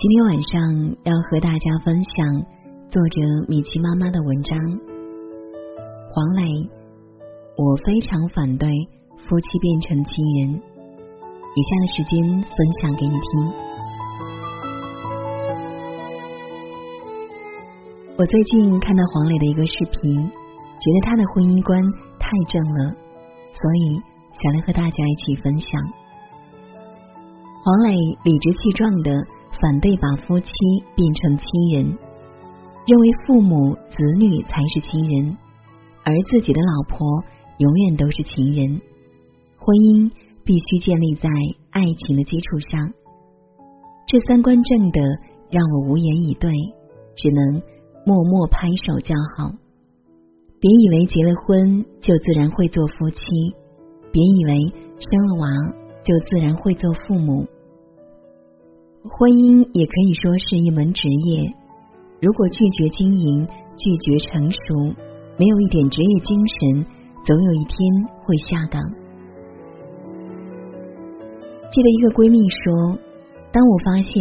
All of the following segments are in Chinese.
今天晚上要和大家分享作者米奇妈妈的文章。黄磊，我非常反对夫妻变成亲人。以下的时间分享给你听。我最近看到黄磊的一个视频，觉得他的婚姻观太正了，所以想来和大家一起分享。黄磊理直气壮的。反对把夫妻变成亲人，认为父母子女才是亲人，而自己的老婆永远都是情人。婚姻必须建立在爱情的基础上。这三观正的让我无言以对，只能默默拍手叫好。别以为结了婚就自然会做夫妻，别以为生了娃就自然会做父母。婚姻也可以说是一门职业，如果拒绝经营、拒绝成熟，没有一点职业精神，总有一天会下岗。记得一个闺蜜说：“当我发现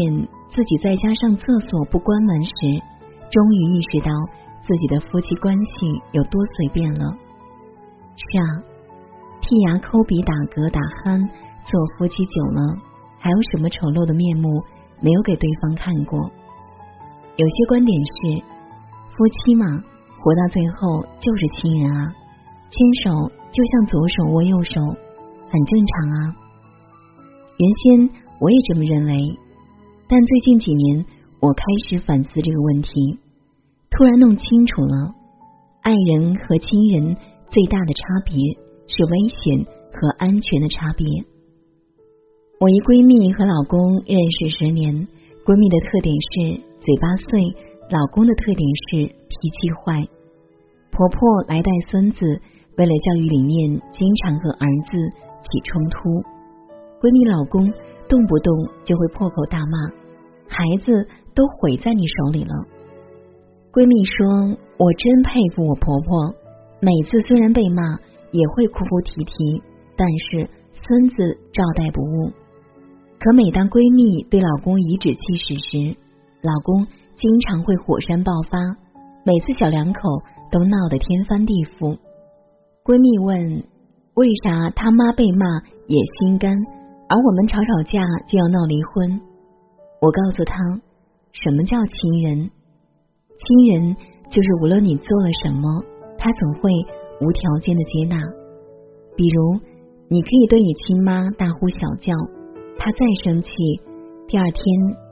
自己在家上厕所不关门时，终于意识到自己的夫妻关系有多随便了。”是啊，剔牙、抠鼻、打嗝、打鼾，做夫妻久了。还有什么丑陋的面目没有给对方看过？有些观点是，夫妻嘛，活到最后就是亲人啊，牵手就像左手握右手，很正常啊。原先我也这么认为，但最近几年我开始反思这个问题，突然弄清楚了，爱人和亲人最大的差别是危险和安全的差别。我一闺蜜和老公认识十年，闺蜜的特点是嘴巴碎，老公的特点是脾气坏。婆婆来带孙子，为了教育理念，经常和儿子起冲突。闺蜜老公动不动就会破口大骂，孩子都毁在你手里了。闺蜜说：“我真佩服我婆婆，每次虽然被骂，也会哭哭啼啼，但是孙子照带不误。”可每当闺蜜对老公颐指气使时，老公经常会火山爆发，每次小两口都闹得天翻地覆。闺蜜问：“为啥他妈被骂也心甘，而我们吵吵架就要闹离婚？”我告诉她：“什么叫亲人？亲人就是无论你做了什么，他总会无条件的接纳。比如，你可以对你亲妈大呼小叫。”他再生气，第二天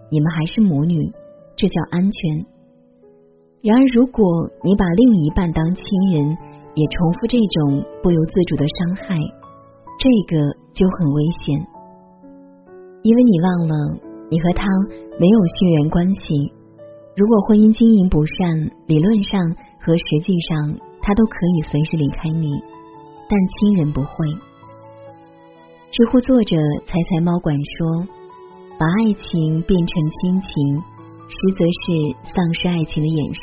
你们还是母女，这叫安全。然而，如果你把另一半当亲人，也重复这种不由自主的伤害，这个就很危险。因为你忘了，你和他没有血缘关系。如果婚姻经营不善，理论上和实际上他都可以随时离开你，但亲人不会。知乎作者采采猫管说：“把爱情变成亲情，实则是丧失爱情的掩饰。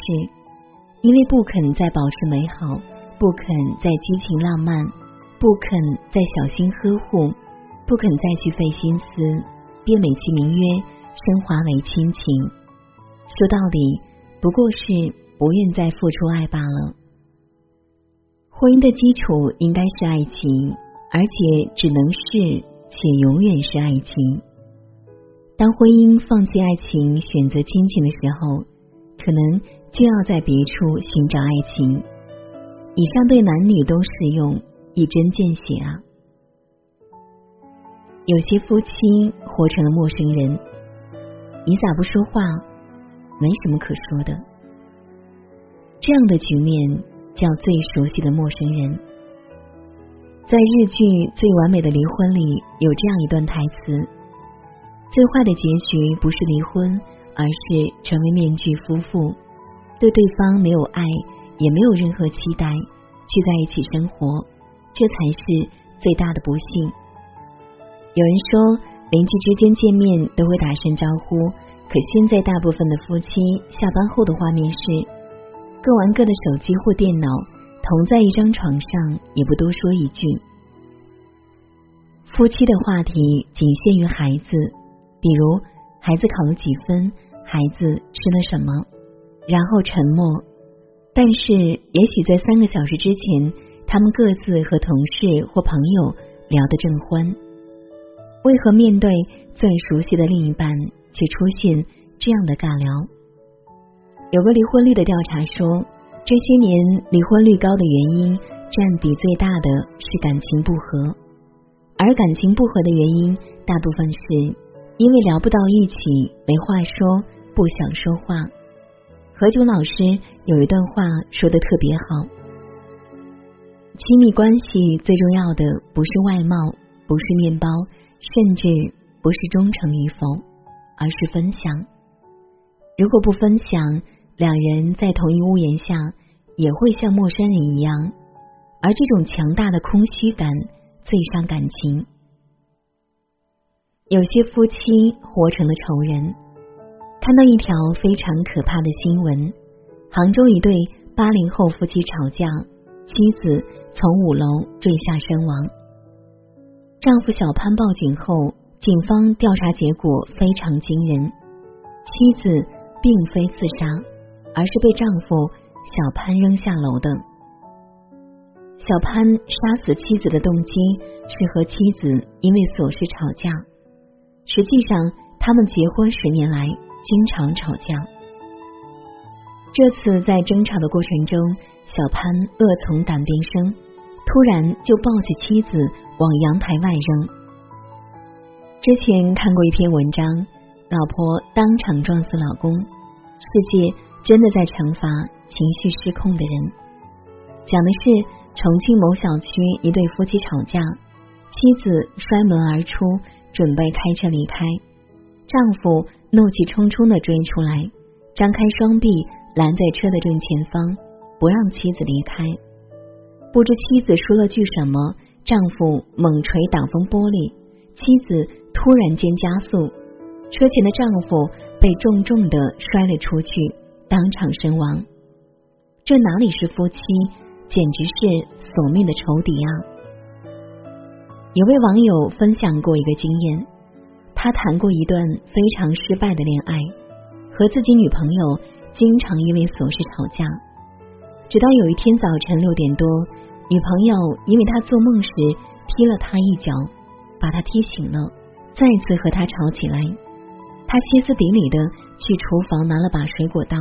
因为不肯再保持美好，不肯再激情浪漫，不肯再小心呵护，不肯再去费心思，便美其名曰升华为亲情。说到底，不过是不愿再付出爱罢了。婚姻的基础应该是爱情。”而且只能是且永远是爱情。当婚姻放弃爱情，选择亲情的时候，可能就要在别处寻找爱情。以上对男女都适用，一针见血啊！有些夫妻活成了陌生人，你咋不说话？没什么可说的。这样的局面叫最熟悉的陌生人。在日剧《最完美的离婚》里，有这样一段台词：“最坏的结局不是离婚，而是成为面具夫妇，对对方没有爱，也没有任何期待，聚在一起生活，这才是最大的不幸。有人说，邻居之间见面都会打声招呼，可现在大部分的夫妻下班后的画面是各玩各的手机或电脑，同在一张床上，也不多说一句。夫妻的话题仅限于孩子，比如孩子考了几分，孩子吃了什么，然后沉默。但是，也许在三个小时之前，他们各自和同事或朋友聊得正欢。为何面对最熟悉的另一半，却出现这样的尬聊？有个离婚率的调查说，这些年离婚率高的原因，占比最大的是感情不和。而感情不和的原因，大部分是因为聊不到一起，没话说，不想说话。何炅老师有一段话说的特别好：亲密关系最重要的不是外貌，不是面包，甚至不是忠诚与否，而是分享。如果不分享，两人在同一屋檐下也会像陌生人一样，而这种强大的空虚感。最伤感情，有些夫妻活成了仇人。看到一条非常可怕的新闻：杭州一对八零后夫妻吵架，妻子从五楼坠下身亡。丈夫小潘报警后，警方调查结果非常惊人，妻子并非自杀，而是被丈夫小潘扔下楼的。小潘杀死妻子的动机是和妻子因为琐事吵架，实际上他们结婚十年来经常吵架。这次在争吵的过程中，小潘恶从胆边生，突然就抱起妻子往阳台外扔。之前看过一篇文章，老婆当场撞死老公，世界真的在惩罚情绪失控的人，讲的是。重庆某小区，一对夫妻吵架，妻子摔门而出，准备开车离开，丈夫怒气冲冲的追出来，张开双臂拦在车的正前方，不让妻子离开。不知妻子说了句什么，丈夫猛捶挡风玻璃，妻子突然间加速，车前的丈夫被重重的摔了出去，当场身亡。这哪里是夫妻？简直是索命的仇敌啊！有位网友分享过一个经验，他谈过一段非常失败的恋爱，和自己女朋友经常因为琐事吵架，直到有一天早晨六点多，女朋友因为他做梦时踢了他一脚，把他踢醒了，再次和他吵起来，他歇斯底里的去厨房拿了把水果刀。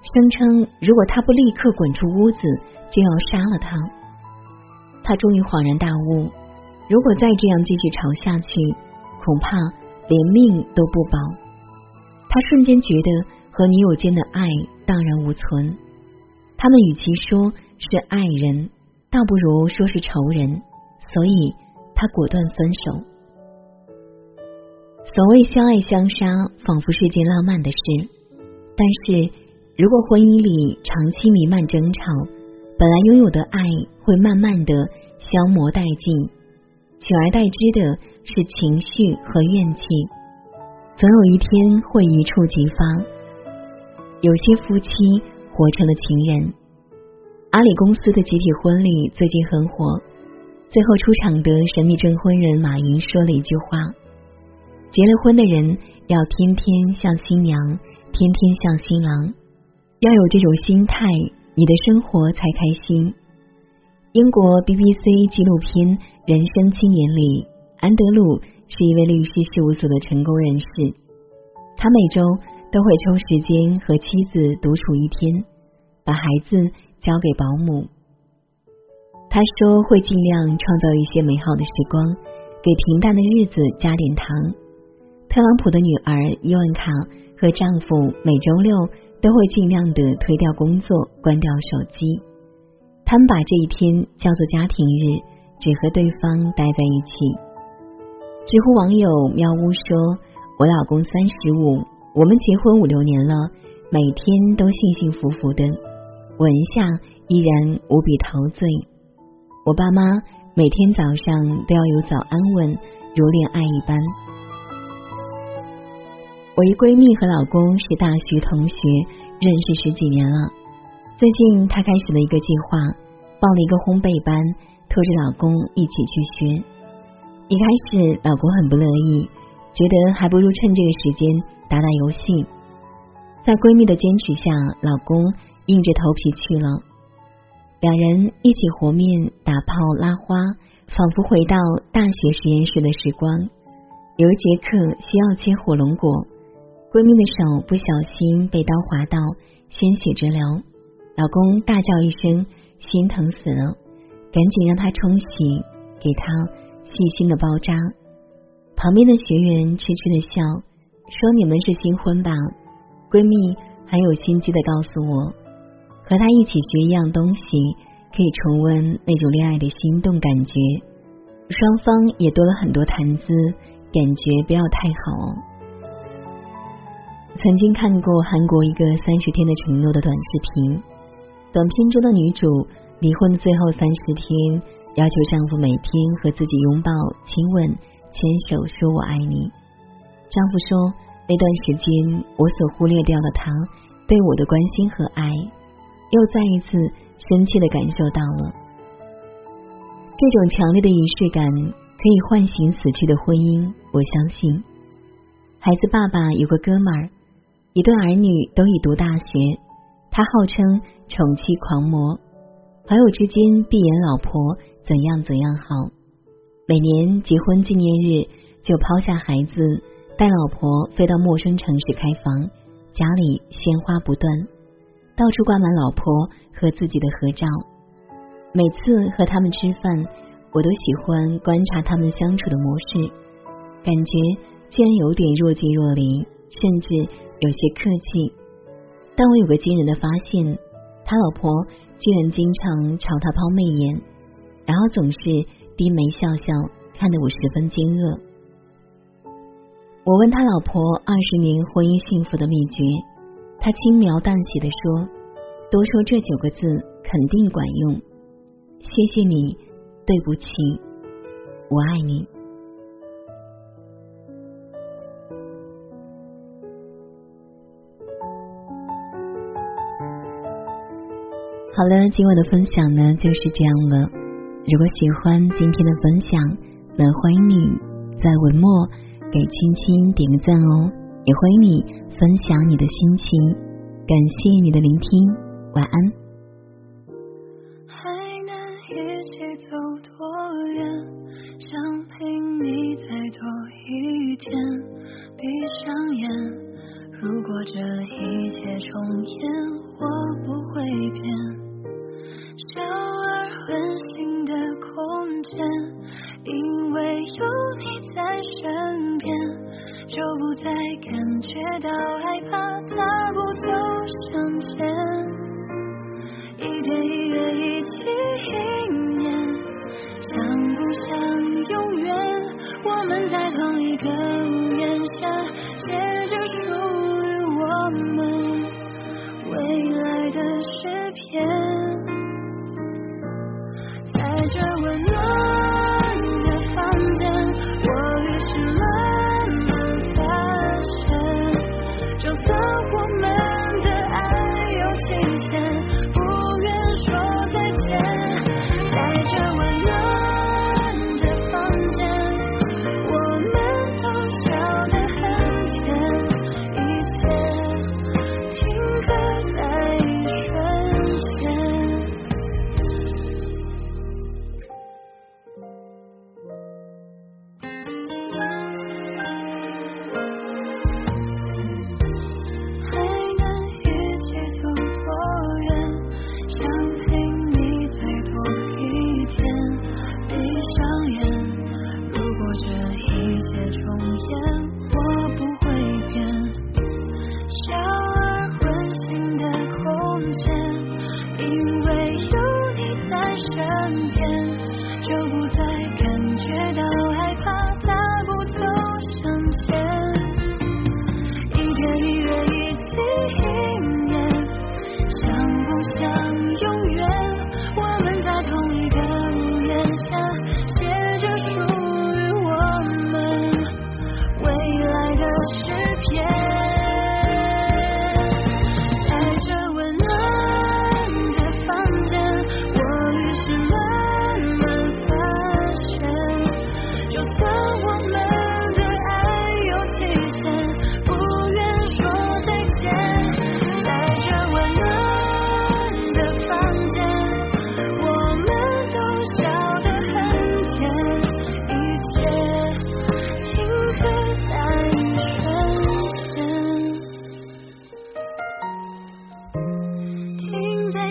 声称，如果他不立刻滚出屋子，就要杀了他。他终于恍然大悟，如果再这样继续吵下去，恐怕连命都不保。他瞬间觉得和女友间的爱荡然无存。他们与其说是爱人，倒不如说是仇人。所以，他果断分手。所谓相爱相杀，仿佛是件浪漫的事，但是。如果婚姻里长期弥漫争吵，本来拥有的爱会慢慢的消磨殆尽，取而代之的是情绪和怨气，总有一天会一触即发。有些夫妻活成了情人。阿里公司的集体婚礼最近很火，最后出场的神秘证婚人马云说了一句话：“结了婚的人要天天像新娘，天天像新郎。”要有这种心态，你的生活才开心。英国 BBC 纪录片《人生青年》里，安德鲁是一位律师事务所的成功人士。他每周都会抽时间和妻子独处一天，把孩子交给保姆。他说会尽量创造一些美好的时光，给平淡的日子加点糖。特朗普的女儿伊万卡和丈夫每周六。都会尽量的推掉工作，关掉手机。他们把这一天叫做家庭日，只和对方待在一起。知乎网友喵呜说：“我老公三十五，我们结婚五六年了，每天都幸幸福福的，吻一下依然无比陶醉。我爸妈每天早上都要有早安吻，如恋爱一般。我一闺蜜和老公是大学同学，认识十几年了。最近她开始了一个计划，报了一个烘焙班，拖着老公一起去学。一开始老公很不乐意。觉得还不如趁这个时间打打游戏，在闺蜜的坚持下，老公硬着头皮去了。两人一起和面、打泡、拉花，仿佛回到大学实验室的时光。有一节课需要切火龙果，闺蜜的手不小心被刀划到，鲜血直流。老公大叫一声，心疼死了，赶紧让她冲洗，给她细心的包扎。旁边的学员痴痴的笑，说：“你们是新婚吧？”闺蜜很有心机的告诉我，和她一起学一样东西，可以重温那种恋爱的心动感觉。双方也多了很多谈资，感觉不要太好哦。曾经看过韩国一个三十天的承诺的短视频，短片中的女主离婚的最后三十天，要求丈夫每天和自己拥抱、亲吻。牵手说我爱你，丈夫说那段时间我所忽略掉了他对我的关心和爱，又再一次深切的感受到了这种强烈的仪式感可以唤醒死去的婚姻。我相信，孩子爸爸有个哥们儿，一对儿女都已读大学，他号称宠妻狂魔，朋友之间闭言老婆怎样怎样好。每年结婚纪念日，就抛下孩子，带老婆飞到陌生城市开房，家里鲜花不断，到处挂满老婆和自己的合照。每次和他们吃饭，我都喜欢观察他们相处的模式，感觉竟然有点若即若离，甚至有些客气。但我有个惊人的发现，他老婆居然经常朝他抛媚眼，然后总是。低眉笑笑，看得我十分惊愕。我问他老婆二十年婚姻幸福的秘诀，他轻描淡写的说：“多说这九个字肯定管用。谢谢你，对不起，我爱你。”好了，今晚的分享呢就是这样了。如果喜欢今天的分享，那欢迎你在文末给青青点个赞哦，也欢迎你分享你的心情。感谢你的聆听，晚安。还能一起走多远？在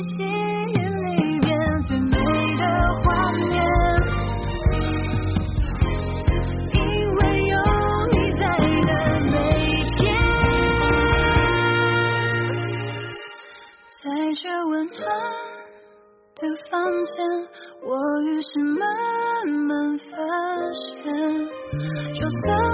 记忆里面最美的画面，因为有你在的每天，在这温暖的房间，我于是慢慢发现，就算。